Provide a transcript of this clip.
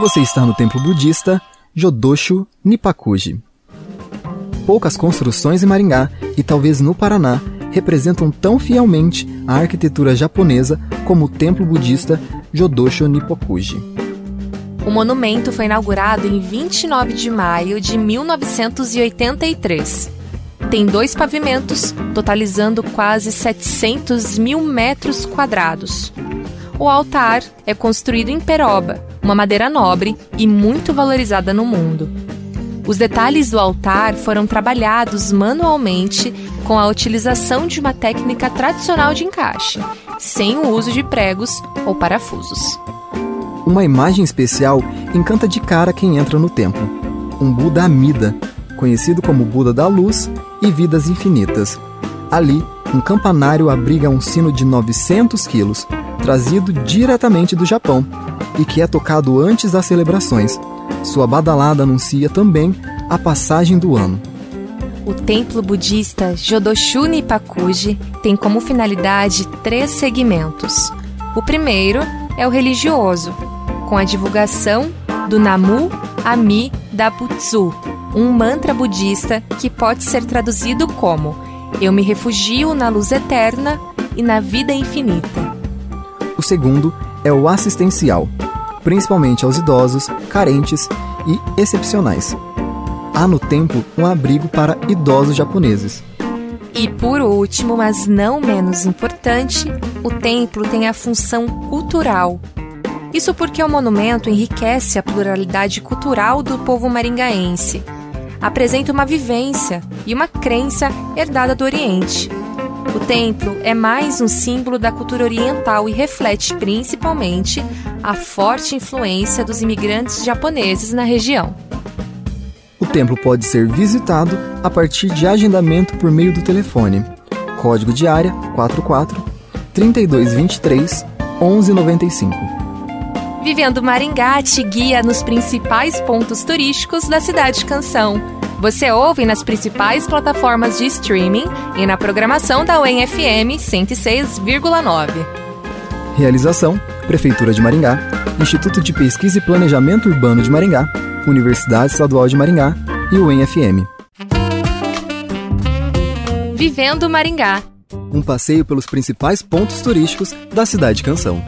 Você está no templo budista Jodosho Nipakuji. Poucas construções em Maringá e talvez no Paraná representam tão fielmente a arquitetura japonesa como o templo budista Jodosho Nippokuji. O monumento foi inaugurado em 29 de maio de 1983. Tem dois pavimentos, totalizando quase 700 mil metros quadrados. O altar é construído em peroba, uma madeira nobre e muito valorizada no mundo. Os detalhes do altar foram trabalhados manualmente com a utilização de uma técnica tradicional de encaixe, sem o uso de pregos ou parafusos. Uma imagem especial encanta de cara quem entra no templo. Um Buda Amida, conhecido como Buda da Luz e Vidas Infinitas. Ali, um campanário abriga um sino de 900 quilos, trazido diretamente do Japão e que é tocado antes das celebrações. Sua badalada anuncia também a passagem do ano. O templo budista Jodoshu Nipakuji tem como finalidade três segmentos. O primeiro é o religioso, com a divulgação do Namu Ami Dabutsu, um mantra budista que pode ser traduzido como Eu me refugio na luz eterna e na vida infinita. O segundo é o assistencial, principalmente aos idosos, carentes e excepcionais. Há no templo um abrigo para idosos japoneses. E por último, mas não menos importante, o templo tem a função cultural. Isso porque o monumento enriquece a pluralidade cultural do povo maringaense. Apresenta uma vivência e uma crença herdada do Oriente. O templo é mais um símbolo da cultura oriental e reflete principalmente a forte influência dos imigrantes japoneses na região. O templo pode ser visitado a partir de agendamento por meio do telefone. Código de área 44 3223 1195. Vivendo Maringá te guia nos principais pontos turísticos da cidade de Canção. Você ouve nas principais plataformas de streaming e na programação da UEM-FM 106,9. Realização: Prefeitura de Maringá, Instituto de Pesquisa e Planejamento Urbano de Maringá, Universidade Estadual de Maringá e UEM-FM. Vivendo Maringá. Um passeio pelos principais pontos turísticos da cidade de Canção.